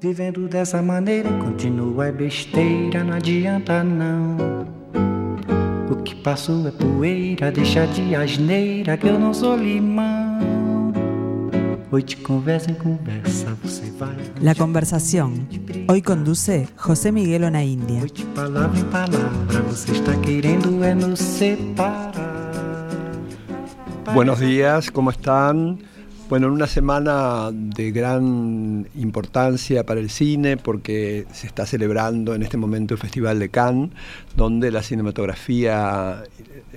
Vivendo dessa maneira, continua besteira, não adianta não. O que passou é poeira, deixa de asneira que eu não sou limão. Hoy conversa en conversa, você vai. La conversación. Hoy conduce José Miguel Ona India. Hoy palavra em palavra, você está querendo é nos separar. Buenos días, ¿cómo están? Bueno, en una semana de gran importancia para el cine porque se está celebrando en este momento el Festival de Cannes, donde la cinematografía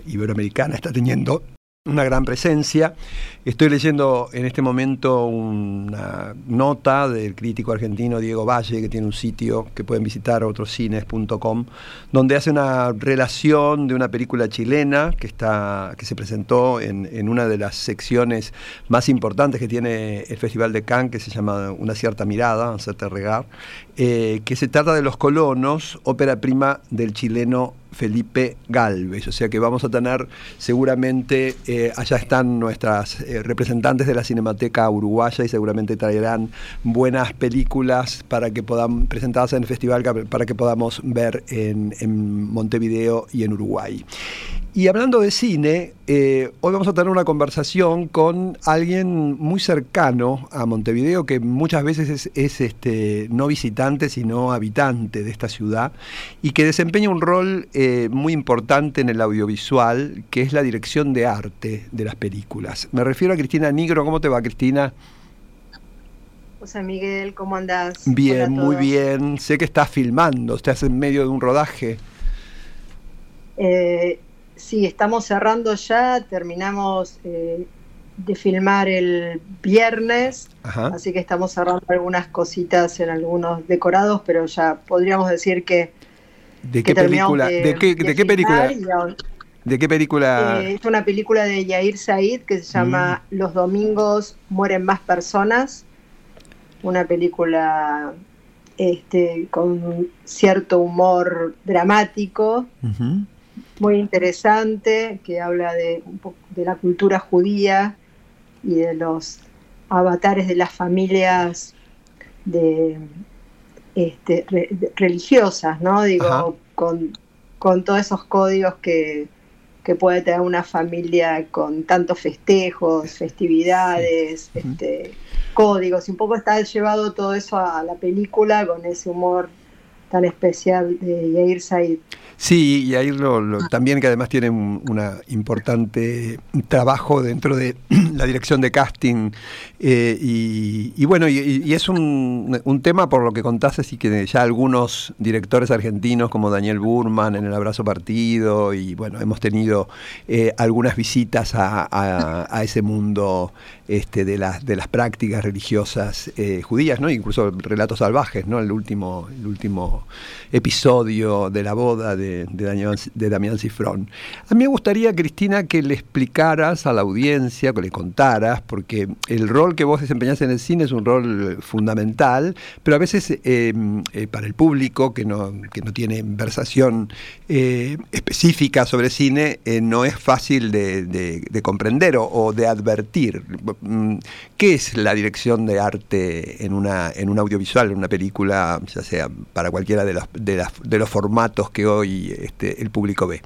iberoamericana está teniendo una gran presencia. Estoy leyendo en este momento una nota del crítico argentino Diego Valle, que tiene un sitio que pueden visitar, otrocines.com, donde hace una relación de una película chilena que, está, que se presentó en, una de las secciones más importantes que tiene el Festival de Cannes, que se llama Una cierta mirada, un certain regard, eh, que se trata de Los colonos, ópera prima del chileno Felipe Galvez. O sea que vamos a tener seguramente, eh, allá están nuestras eh, representantes de la Cinemateca Uruguaya y seguramente traerán buenas películas para que podamos, presentadas en el festival para que podamos ver en Montevideo y en Uruguay. Y hablando de cine, eh, hoy vamos a tener una conversación con alguien muy cercano a Montevideo, que muchas veces es, este, no visitante, sino habitante de esta ciudad, y que desempeña un rol eh, muy importante en el audiovisual, que es la dirección de arte de las películas. Me refiero a Cristina Nigro. ¿Cómo te va, Cristina? José Miguel, ¿cómo andás? Bien, muy bien. Sé que estás filmando, estás en medio de un rodaje. Eh, Sí, estamos cerrando ya, terminamos eh, de filmar el viernes, así que estamos cerrando algunas cositas en algunos decorados, pero ya podríamos decir que... ¿De qué película? ¿De, qué, película? ¿De qué película? es una película de Yair Said que se llama mm. Los domingos mueren más personas, una película este, con cierto humor dramático muy interesante que habla de, de la cultura judía y de los avatares de las familias de, este, religiosas, ¿no? Digo, con, con, todos esos códigos que, que, puede tener una familia con tantos festejos, festividades, este, códigos. Y un poco está llevado todo eso a la película con ese humor tan especial de Yair Said. Sí, y ahí también que además tiene un una importante trabajo dentro de la dirección de casting eh, y, bueno, y, es un, tema por lo que contaste, así que ya algunos directores argentinos como Daniel Burman en El Abrazo Partido y bueno, hemos tenido eh, algunas visitas a, ese mundo este, de, las, de las prácticas religiosas eh, judías, ¿no? incluso relatos salvajes, ¿no? el, último, el último episodio de la boda de de, Damián Cifrón. A mí me gustaría, Cristina, que le explicaras a la audiencia, que le contaras, porque el rol que vos desempeñás en el cine es un rol fundamental, pero a veces eh, eh, para el público que no, que no tiene versación eh, específica sobre cine, no es fácil de, comprender o, de advertir. Mm, ¿Qué es la dirección de arte en, una, en un audiovisual, en una película, ya sea para cualquiera de los, de los formatos que hoy este, el público ve.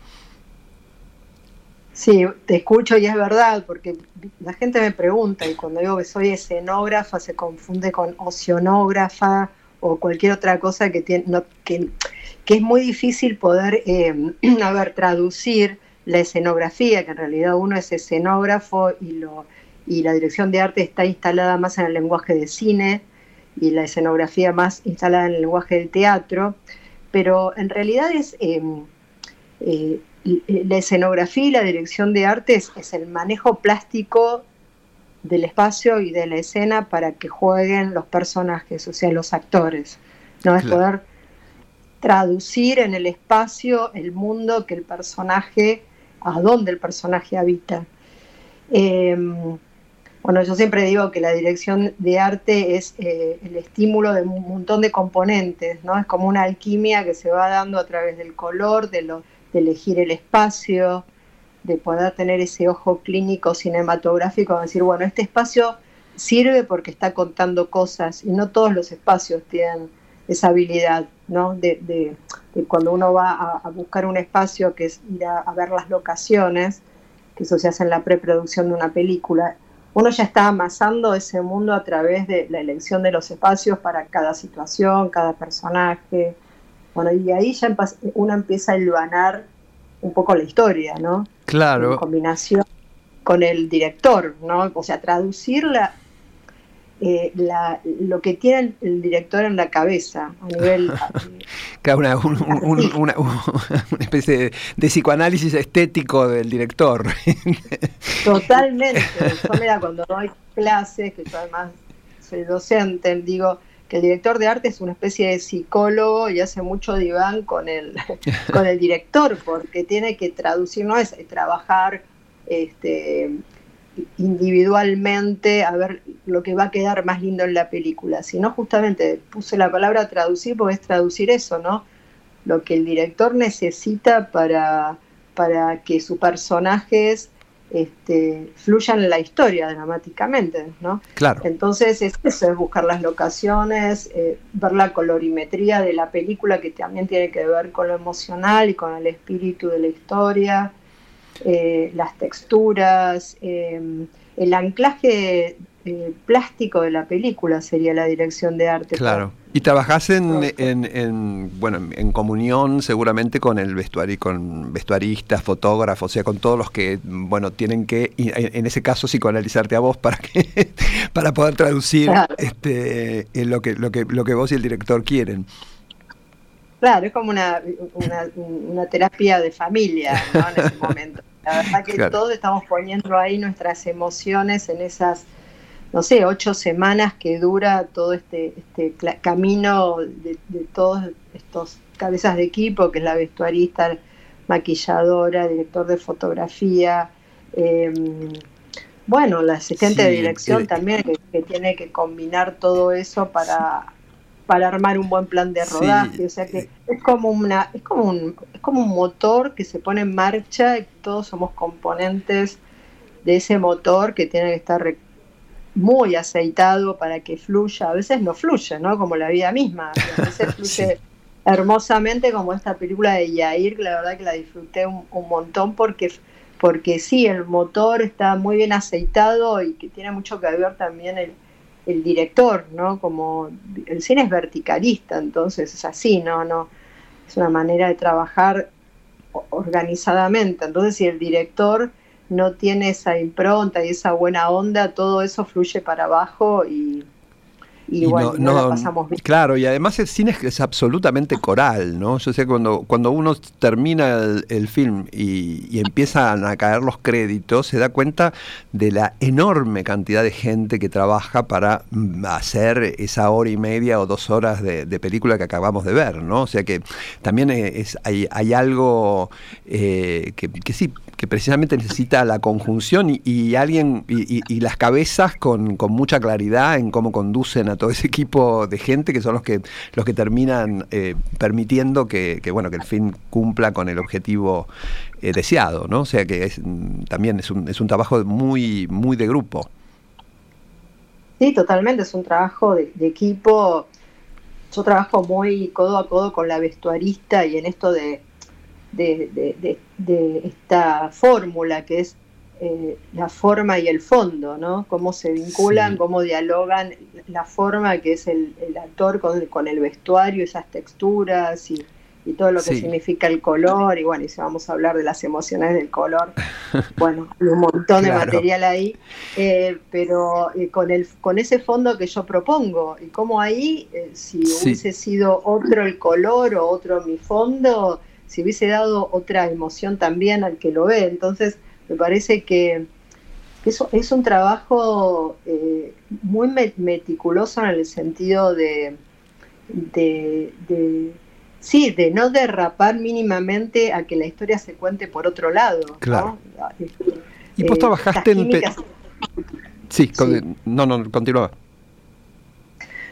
Sí, te escucho y es verdad, porque la gente me pregunta y cuando digo que soy escenógrafa se confunde con oceanógrafa o cualquier otra cosa que, tiene, que, es muy difícil poder eh, traducir la escenografía, que en realidad uno es escenógrafo y, lo, y la dirección de arte está instalada más en el lenguaje de cine y la escenografía más instalada en el lenguaje del teatro pero en realidad es em, eh, la escenografía y la dirección de arte es, el manejo plástico del espacio y de la escena para que jueguen los personajes, o sea, los actores. ¿no? Es poder traducir en el espacio el mundo que el personaje, a dónde el personaje habita. Em, bueno, yo siempre digo que la dirección de arte es eh, el estímulo de un montón de componentes, ¿no? Es como una alquimia que se va dando a través del color, de, lo, de elegir el espacio, de poder tener ese ojo clínico cinematográfico, decir, bueno, este espacio sirve porque está contando cosas y no todos los espacios tienen esa habilidad, ¿no? De, cuando uno va a, buscar un espacio que es ir a, ver las locaciones, que eso se hace en la preproducción de una película, uno ya está amasando ese mundo a través de la elección de los espacios para cada situación, cada personaje. Bueno, y ahí ya uno empieza a hilvanar un poco la historia, ¿no? Claro. En combinación con el director, ¿no? O sea, traducirla eh, la, lo que tiene el director en la cabeza a nivel... una, una, especie de, psicoanálisis estético del director. Totalmente. Yo mira, cuando doy clases, que yo además soy docente, digo que el director de arte es una especie de psicólogo y hace mucho diván con el, con el director, porque tiene que traducir, no es trabajar este, individualmente a ver lo que va a quedar más lindo en la película, sino justamente puse la palabra traducir porque es traducir eso, ¿no? Lo que el director necesita para, para que sus personajes este, fluyan en la historia dramáticamente, ¿no? Claro. Entonces es eso, es buscar las locaciones, eh, ver la colorimetría de la película que también tiene que ver con lo emocional y con el espíritu de la historia. Eh, las texturas, eh, el anclaje eh, plástico de la película sería la dirección de arte. Claro. Y trabajás en, bueno, en comunión seguramente con el vestuario, con vestuaristas, fotógrafos, o sea, con todos los que, bueno, tienen que, en ese caso, psicoanalizarte a vos para que, para poder traducir este, lo que, lo que, lo que vos y el director quieren. Claro, es como una, una, terapia de familia ¿no? en ese momento. La verdad que todos estamos poniendo ahí nuestras emociones en esas, no sé, ocho semanas que dura todo este, este camino de, todos estos cabezas de equipo, que es la vestuarista, maquilladora, director de fotografía, em, bueno, la asistente de dirección eh, también, que, tiene que combinar todo eso para para armar un buen plan de rodaje, o sea que es como una es como un es como un motor que se pone en marcha y todos somos componentes de ese motor que tiene que estar muy aceitado para que fluya, a veces no fluye, ¿no? Como la vida misma, a veces fluye hermosamente como esta película de Yair, que la verdad que la disfruté un, un montón porque porque sí, el motor está muy bien aceitado y que tiene mucho que ver también el el director, ¿no? Como el cine es verticalista, entonces es así, ¿no? no Es una manera de trabajar organizadamente. Entonces, si el director no tiene esa impronta y esa buena onda, todo eso fluye para abajo y, y, bueno, no, pasamos bien. Claro, y además el cine es, absolutamente coral, ¿no? Yo sé, cuando, cuando uno termina el, film y, empiezan a caer los créditos, se da cuenta de la enorme cantidad de gente que trabaja para mm, hacer esa hora y media o dos horas de, película que acabamos de ver, ¿no? O sea que también es, hay, hay algo eh, que, que sí, que precisamente necesita la conjunción y, alguien y, las cabezas con, mucha claridad en cómo conducen a todo ese equipo de gente que son los que los que terminan eh, permitiendo que, bueno que el fin cumpla con el objetivo eh, deseado, ¿no? O sea que es, también es un, es un trabajo muy muy de grupo. Sí, totalmente, es un trabajo de equipo. Yo trabajo muy codo a codo con la vestuarista y en esto de de, esta fórmula que es eh, la forma y el fondo, ¿no? Cómo se vinculan, cómo dialogan la forma que es el, actor con, el vestuario, esas texturas y, todo lo que significa el color. Y bueno, y si vamos a hablar de las emociones del color, bueno, hay un montón de material ahí, eh, pero eh, con, el, con ese fondo que yo propongo y cómo ahí, si hubiese sido otro el color o otro mi fondo, si hubiese dado otra emoción también al que lo ve. Entonces, me parece que eso es un trabajo eh, muy meticuloso en el sentido de, de, sí, de no derrapar mínimamente a que la historia se cuente por otro lado. Claro. y vos eh, trabajaste en... Sí, no, no, continúa.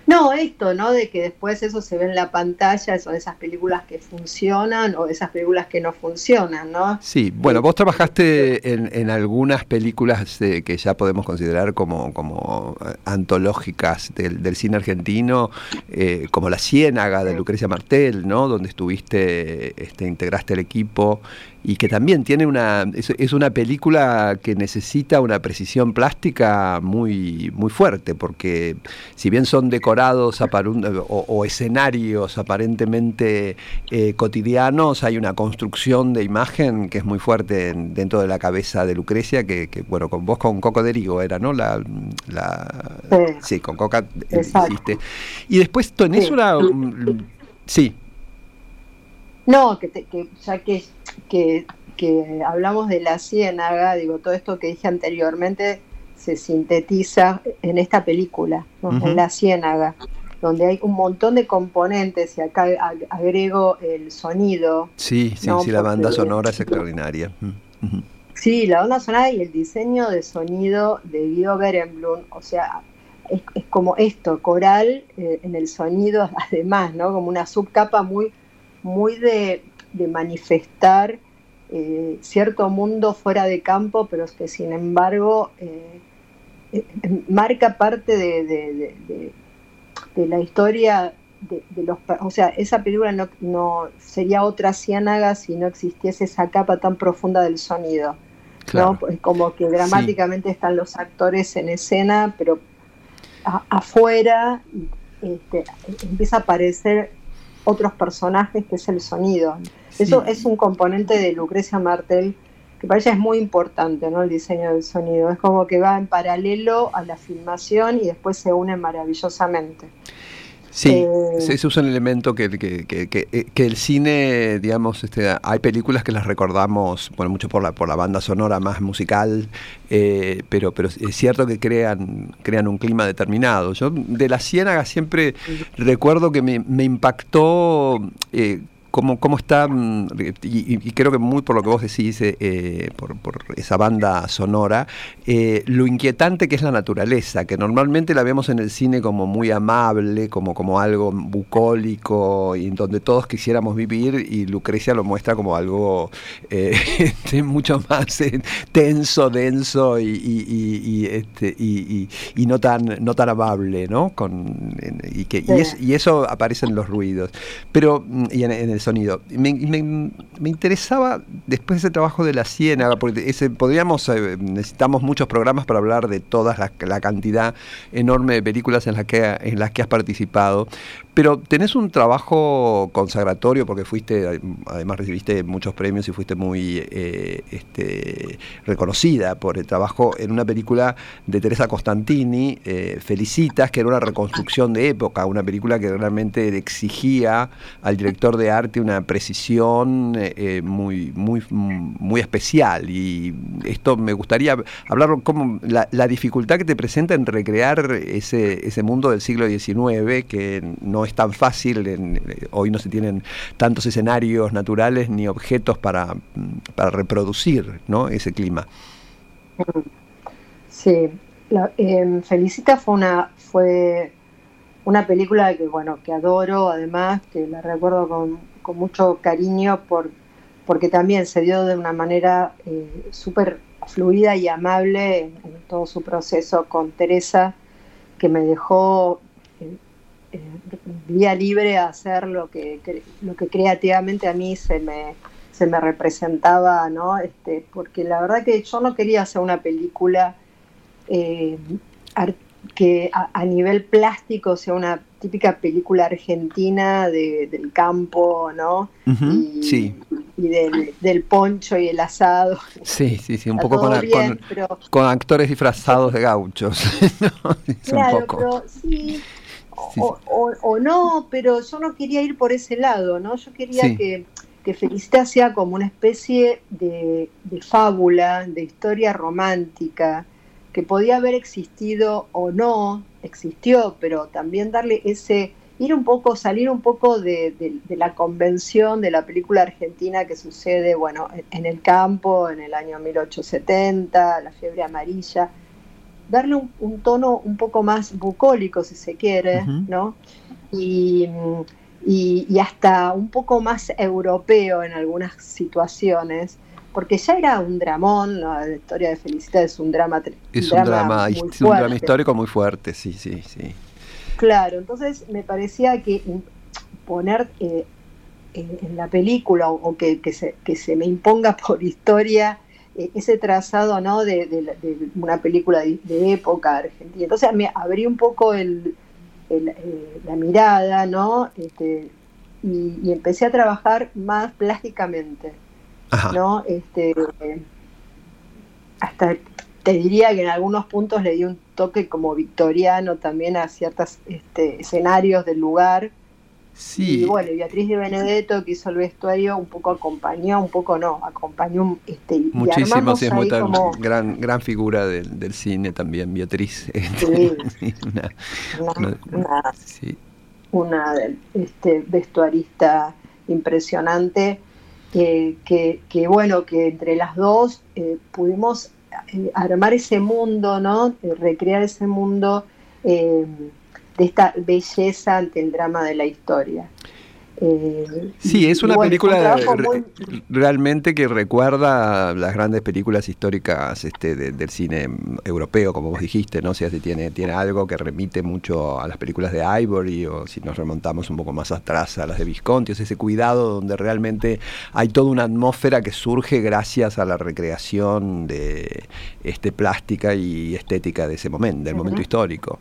No, esto, ¿no? De que después eso se ve en la pantalla, son esas películas que funcionan o esas películas que no funcionan, ¿no? Sí, bueno, vos trabajaste en, algunas películas que ya podemos considerar como, como eh, antológicas del, cine argentino, eh, como La Ciénaga de Lucrecia Martel, ¿no? Donde estuviste, este, integraste el equipo y que también tiene una es, una película que necesita una precisión plástica muy muy fuerte porque si bien son decorados o, escenarios aparentemente eh, cotidianos hay una construcción de imagen que es muy fuerte dentro de la cabeza de Lucrecia que, bueno con vos con Coco Derigo era no la, sí. con Coca hiciste. Y después tenés una sí no, que, que ya que, que, hablamos de la ciénaga, digo, todo esto que dije anteriormente se sintetiza en esta película, en la ciénaga, donde hay un montón de componentes y acá agrego el sonido. Sí, sí, sí, la banda sonora es extraordinaria. Sí, la banda sonora y el diseño de sonido de Guido Berenblum, o sea, es, como esto, coral eh, en el sonido además, ¿no? Como una subcapa muy muy de, manifestar eh, cierto mundo fuera de campo, pero que sin embargo eh, eh, marca parte de, la historia de, los... O sea, esa película no, no, sería otra ciénaga si no existiese esa capa tan profunda del sonido. ¿no? Como que dramáticamente están los actores en escena, pero afuera este, empieza a aparecer otros personajes, que es el sonido. Eso es un componente de Lucrecia Martel que para ella es muy importante, ¿no? El diseño del sonido. Es como que va en paralelo a la filmación y después se une maravillosamente. Sí, eh, ese es un elemento que, que, que, eh, que, el cine, digamos, este, hay películas que las recordamos, bueno, mucho por la, por la banda sonora más musical, eh, pero, pero es cierto que crean, crean un clima determinado. Yo de la Ciénaga siempre recuerdo que me, me impactó cómo, cómo está, mm, y, creo que muy por lo que vos decís, eh, eh, por, esa banda sonora, eh, lo inquietante que es la naturaleza, que normalmente la vemos en el cine como muy amable, como, como algo bucólico, y en donde todos quisiéramos vivir, y Lucrecia lo muestra como algo este, mucho más tenso, denso y, este, y, no tan no tan amable, ¿no? Con, y, que, y, eso aparece en los ruidos. Pero, mm, y en, en el sonido. Me, me, interesaba, después de ese trabajo de la ciénaga, porque ese, podríamos, eh, necesitamos muchos programas para hablar de toda la, la, cantidad enorme de películas en las, que, en las que has participado, pero tenés un trabajo consagratorio porque fuiste, además recibiste muchos premios y fuiste muy eh, este, reconocida por el trabajo en una película de Teresa Costantini, eh, Felicitas, que era una reconstrucción de época, una película que realmente exigía al director de una precisión eh, muy, muy, muy especial. Y esto me gustaría hablar como la, la dificultad que te presenta en recrear ese, ese mundo del siglo XIX que no es tan fácil, eh, hoy no se tienen tantos escenarios naturales ni objetos para, para reproducir ¿no? ese clima. Sí, em, Felicita fue una, fue una película que, bueno, que adoro, además, que la recuerdo con, con mucho cariño por, porque también se dio de una manera eh, súper fluida y amable en, todo su proceso con Teresa, que me dejó eh, eh, libre a hacer lo que, lo que creativamente a mí se me, se me representaba, ¿no? Este, porque la verdad que yo no quería hacer una película eh, que a, nivel plástico sea una típica película argentina del campo, ¿no? y, sí. y del, poncho y el asado. Sí, sí, sí, un poco con, con, actores disfrazados de gauchos. claro, pero sí, o, no, pero yo no quería ir por ese lado, ¿no? Yo quería que, que Felicita sea como una especie de, fábula, de historia romántica, que podía haber existido o no, existió, pero también darle ese, ir un poco, salir un poco de, de, la convención de la película argentina que sucede, bueno, en, el campo, en el año 1870, la fiebre amarilla, darle un, tono un poco más bucólico, si se quiere, ¿no? Y, y, hasta un poco más europeo en algunas situaciones, porque ya era un dramón, la historia de Felicidad es un drama Es un, drama, un drama histórico muy fuerte, sí, sí, sí. Claro, entonces me parecía que poner eh, en, la película o, que, se, que se me imponga por historia eh, ese trazado ¿no? de, una película de, época argentina. Entonces me abrí un poco el, eh, la mirada ¿no? Este, y, empecé a trabajar más plásticamente. ¿No? Este, hasta te diría que en algunos puntos le di un toque como victoriano también a ciertos este, escenarios del lugar Sí. Y bueno, Beatriz de Benedetto, que hizo el vestuario, un poco acompañó, un poco no, acompañó. Este, Muchísimo, sí, es muy gran, gran figura del, cine también, Beatriz. Sí. una, una, este, vestuarista impresionante, que, que, bueno, que entre las dos eh, pudimos eh, armar ese mundo, ¿no? Eh, recrear ese mundo de esta belleza ante el drama de la historia. Eh, sí, es una película realmente que recuerda las grandes películas históricas este, del cine europeo, como vos dijiste, ¿no? O sea, tiene, tiene algo que remite mucho a las películas de Ivory o si nos remontamos un poco más atrás a las de Visconti, es ese cuidado donde realmente hay toda una atmósfera que surge gracias a la recreación de este, plástica y estética de ese momento, del momento histórico.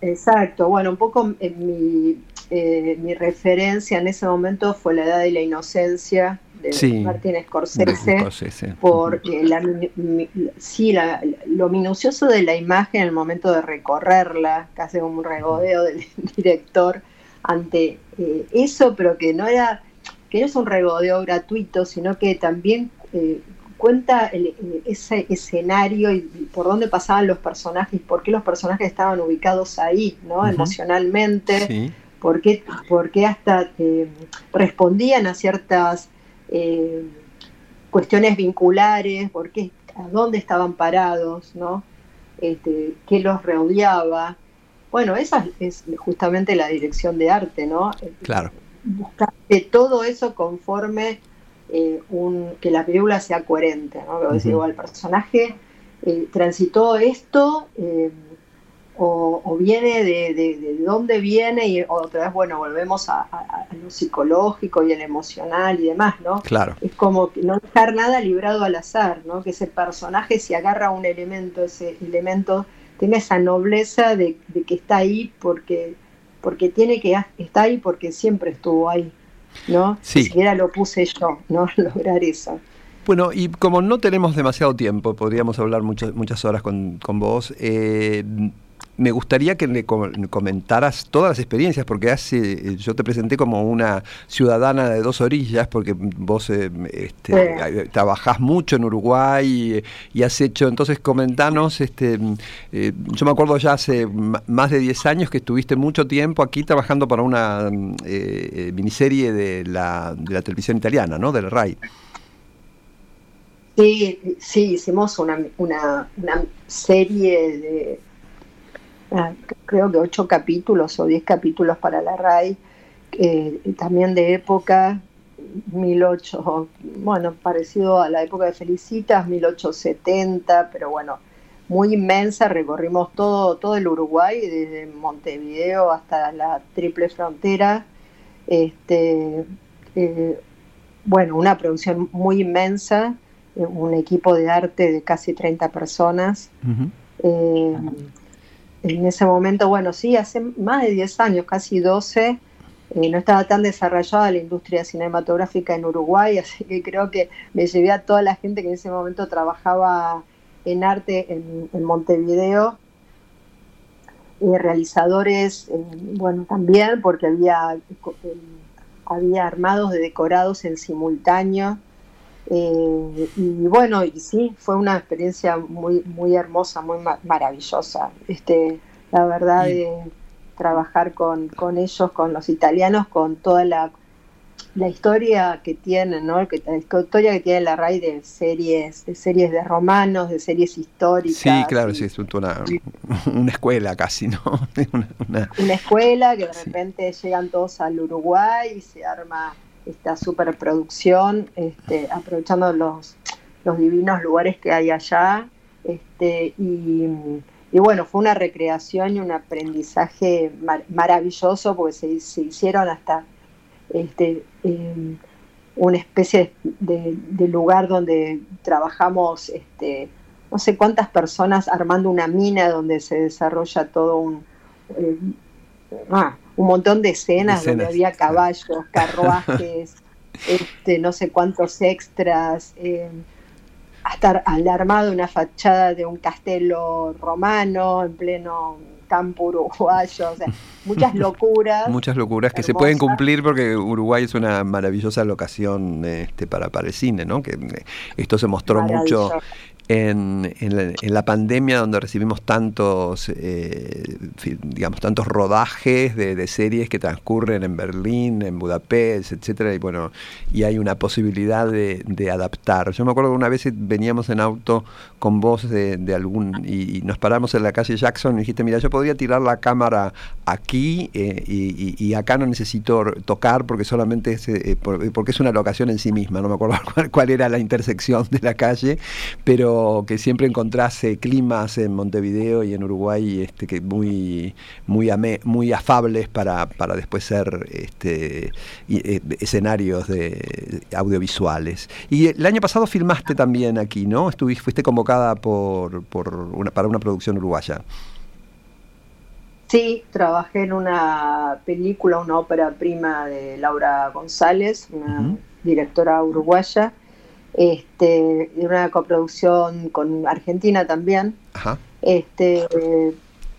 Exacto, bueno, un poco mi, eh, mi referencia en ese momento fue La Edad de la Inocencia de Martín Scorsese, por la, sí, lo minucioso de la imagen en el momento de recorrerla, casi como un regodeo del director ante eh, eso, pero que no era que no es un regodeo gratuito, sino que también eh, cuenta ese escenario y, por dónde pasaban los personajes, por qué los personajes estaban ubicados ahí, ¿no? Emocionalmente, por, qué, hasta eh, respondían a ciertas eh, cuestiones vinculares, por qué, a dónde estaban parados, ¿no? Este, qué los rodeaba. Bueno, esa es justamente la dirección de arte, ¿no? Claro. Buscar que todo eso conforme eh, un, que la película sea coherente, ¿no? decir, el personaje eh, transitó esto eh, o, viene de, dónde viene y otra vez, bueno, volvemos a, lo psicológico y el emocional y demás, ¿no? Claro. Es como no dejar nada librado al azar, ¿no? Que ese personaje si agarra un elemento, ese elemento tenga esa nobleza de, que está ahí porque, porque tiene que estar ahí porque siempre estuvo ahí. ¿no? Sí. Ni siquiera lo puse yo, ¿no? Lograr eso. Bueno, y como no tenemos demasiado tiempo, podríamos hablar muchas, muchas horas con, con vos, eh, me gustaría que le comentaras todas las experiencias, porque hace, yo te presenté como una ciudadana de dos orillas, porque vos eh, este, trabajás mucho en Uruguay y, has hecho, entonces comentanos, este, eh, yo me acuerdo ya hace más de 10 años que estuviste mucho tiempo aquí trabajando para una eh, miniserie de la, de la televisión italiana, ¿no? Del RAI. Sí, sí, hicimos una, una, una serie de creo que ocho capítulos o diez capítulos para la RAI, eh, también de época, 18, bueno, parecido a la época de Felicitas, 1870, pero bueno, muy inmensa, recorrimos todo, todo el Uruguay, desde Montevideo hasta la triple frontera. Este, eh, bueno, una producción muy inmensa, eh, un equipo de arte de casi 30 personas en ese momento, bueno, sí, hace más de 10 años, casi 12, eh, no estaba tan desarrollada la industria cinematográfica en Uruguay, así que creo que me llevé a toda la gente que en ese momento trabajaba en arte en, Montevideo, realizadores, eh, bueno, también, porque había, eh, había armados de decorados en simultáneo. Y bueno, y sí, fue una experiencia muy, muy hermosa, muy maravillosa. Este, la verdad, de trabajar con, ellos, con los italianos, con toda la la historia que tienen, ¿no? la historia que tiene la RAI de series, de series de romanos, de series históricas. Sí, claro, sí, es una, una escuela casi, ¿no? Una, una, escuela que de repente llegan todos al Uruguay y se arma esta superproducción, este, aprovechando los, los divinos lugares que hay allá. Este, y, bueno, fue una recreación y un aprendizaje maravilloso porque se, se hicieron hasta este, em, una especie de, lugar donde trabajamos este, no sé cuántas personas armando una mina donde se desarrolla todo un, eh, ah, un montón de escenas, donde había caballos, carruajes, este, no sé cuántos extras, eh, hasta al armado una fachada de un castelo romano en pleno campo uruguayo, o sea, muchas locuras. muchas locuras que se pueden cumplir porque Uruguay es una maravillosa locación este, para, para el cine, ¿no? Que eh, esto se mostró mucho en, la, pandemia donde recibimos tantos, eh, digamos, tantos rodajes de, series que transcurren en Berlín, en Budapest, etcétera, y bueno, y hay una posibilidad de, adaptar. Yo me acuerdo que una vez veníamos en auto con vos de, algún y, nos paramos en la calle Jackson y dijiste, mira, yo podría tirar la cámara aquí eh, y, acá no necesito tocar porque solamente es, eh, porque es una locación en sí misma, no me acuerdo cuál era la intersección de la calle, pero que siempre encontrase climas en Montevideo y en Uruguay este, que muy, muy, muy afables para, para después ser este, eh, escenarios de audiovisuales. Y el año pasado filmaste también aquí, ¿no? Estuviste, fuiste convocada por, por una, para una producción uruguaya. Sí, trabajé en una película, una ópera prima de Laura González, una directora uruguaya, este, una coproducción con Argentina también. Este,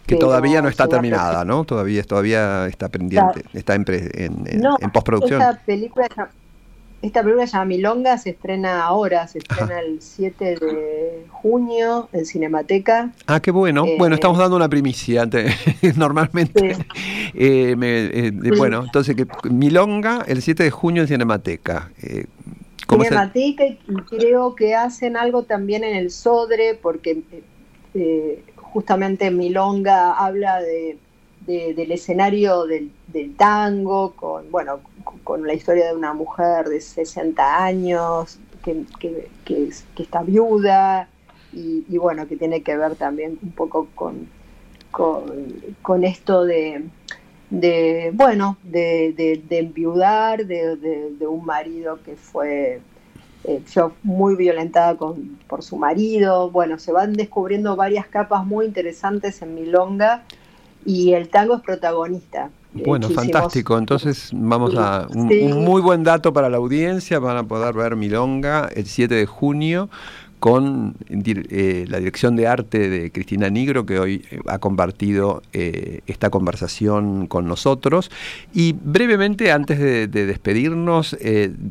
que todavía no está terminada, ¿no? Todavía, todavía está pendiente, está en, en, postproducción. Esta película, esta película se llama Milonga, se estrena ahora, se estrena el 7 de junio en Cinemateca. Ah, qué bueno. Eh, bueno, estamos dando una primicia. Normalmente. Eh, eh, bueno, entonces, que Milonga el 7 de junio en Cinemateca. Cinemateca y creo que hacen algo también en el Sodre, porque eh, justamente Milonga habla de, del escenario del, tango, con, bueno, con la historia de una mujer de 60 años que, que, está viuda y, bueno, que tiene que ver también un poco con, con, esto de, de bueno, de, de, enviudar de, de, un marido que fue eh, muy violentada con, por su marido. Bueno, se van descubriendo varias capas muy interesantes en Milonga y el tango es protagonista. Bueno, fantástico. Entonces vamos a un, muy buen dato para la audiencia. Van a poder ver Milonga el 7 de junio con eh, la dirección de arte de Cristina Nigro, que hoy eh, ha compartido eh, esta conversación con nosotros. Y brevemente, antes de, despedirnos,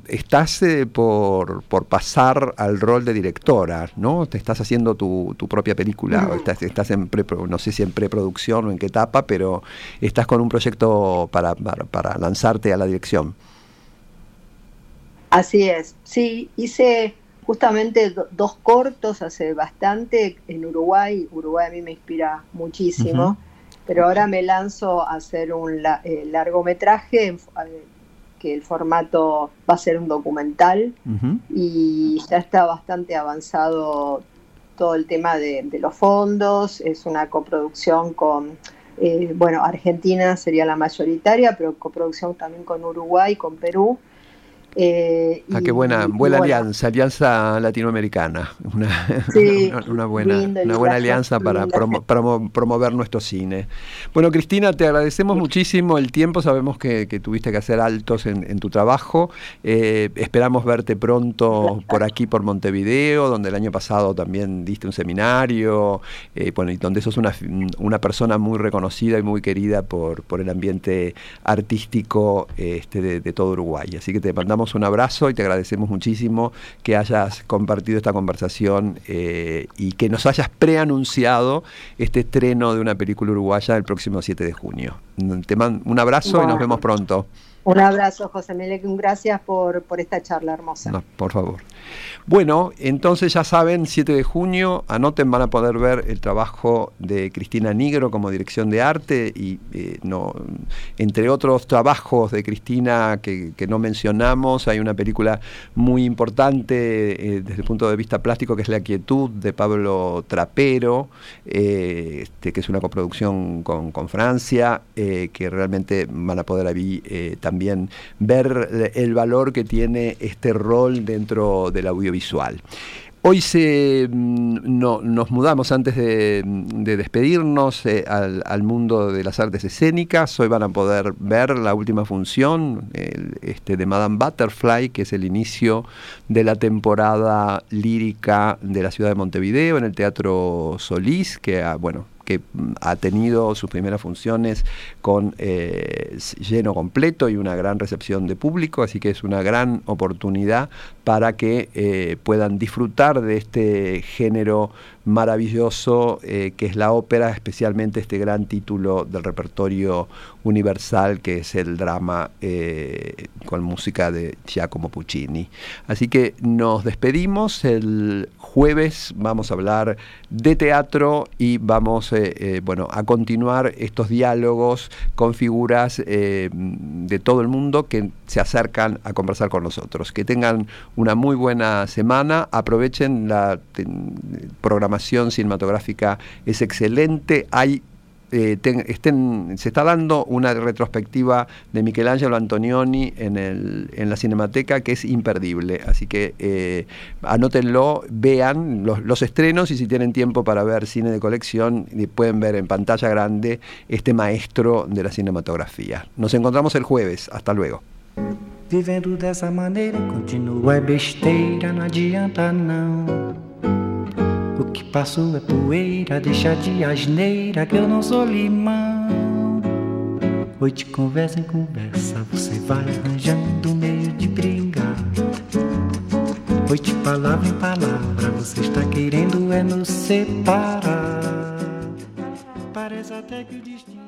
estás por, pasar al rol de directora, ¿no? Te estás haciendo tu, propia película, estás, estás, en no sé si en preproducción o en qué etapa, pero estás con un proyecto para, para lanzarte a la dirección. Así es, sí, hice justamente dos cortos hace bastante en Uruguay. Uruguay a mí me inspira muchísimo, pero ahora me lanzo a hacer un eh, largometraje eh, que el formato va a ser un documental y ya está bastante avanzado todo el tema de, los fondos. Es una coproducción con, eh, bueno, Argentina sería la mayoritaria, pero coproducción también con Uruguay, con Perú. Eh, ah, qué buena, buena alianza, alianza latinoamericana, una, una, buena, una buena alianza para promover nuestro cine. Bueno, Cristina, te agradecemos muchísimo el tiempo, sabemos que, tuviste que hacer altos en, tu trabajo, eh, esperamos verte pronto por aquí, por Montevideo, donde el año pasado también diste un seminario, eh, bueno, y donde sos una, una persona muy reconocida y muy querida por, por el ambiente artístico este, de, de todo Uruguay. Así que te mandamos un abrazo y te agradecemos muchísimo que hayas compartido esta conversación eh, y que nos hayas preanunciado este estreno de una película uruguaya el próximo 7 de junio. Te mando un abrazo y nos vemos pronto. Un abrazo, José Melec, gracias por, por esta charla hermosa. por favor. Bueno, entonces ya saben, 7 de junio, anoten, van a poder ver el trabajo de Cristina Nigro como dirección de arte y eh, no, entre otros trabajos de Cristina que, no mencionamos, hay una película muy importante eh, desde el punto de vista plástico que es La Quietud de Pablo Trapero, eh, este, que es una coproducción con, con Francia, que realmente van a poder ahí también también ver el valor que tiene este rol dentro del audiovisual. Hoy se, mm, nos mudamos antes de, despedirnos eh, al, mundo de las artes escénicas. Hoy van a poder ver la última función este, de Madame Butterfly, que es el inicio de la temporada lírica de la ciudad de Montevideo en el Teatro Solís, que ah, bueno, que ha tenido sus primeras funciones con eh, lleno completo y una gran recepción de público, así que es una gran oportunidad para que eh, puedan disfrutar de este género maravilloso eh, que es la ópera, especialmente este gran título del repertorio universal que es el drama con música de Giacomo Puccini. Así que nos despedimos, el jueves vamos a hablar de teatro y vamos eh, bueno, a continuar estos diálogos con figuras eh, de todo el mundo que se acercan a conversar con nosotros. Que tengan una muy buena semana, aprovechen la programación cinematográfica, es excelente, hay eh, se está dando una retrospectiva de Michelangelo Antonioni en, la Cinemateca que es imperdible. Así que eh, anótenlo, vean los, estrenos y si tienen tiempo para ver cine de colección, pueden ver en pantalla grande este maestro de la cinematografía. Nos encontramos el jueves. Hasta luego. Vivendo dessa maneira, continua besteira, não adianta O que passou é poeira, deixa de asneira que eu não sou limão. De conversa em conversa, você vai arranjando meio de brigar. De palavra em palavra, você está querendo é nos separar. Parece até que o destino.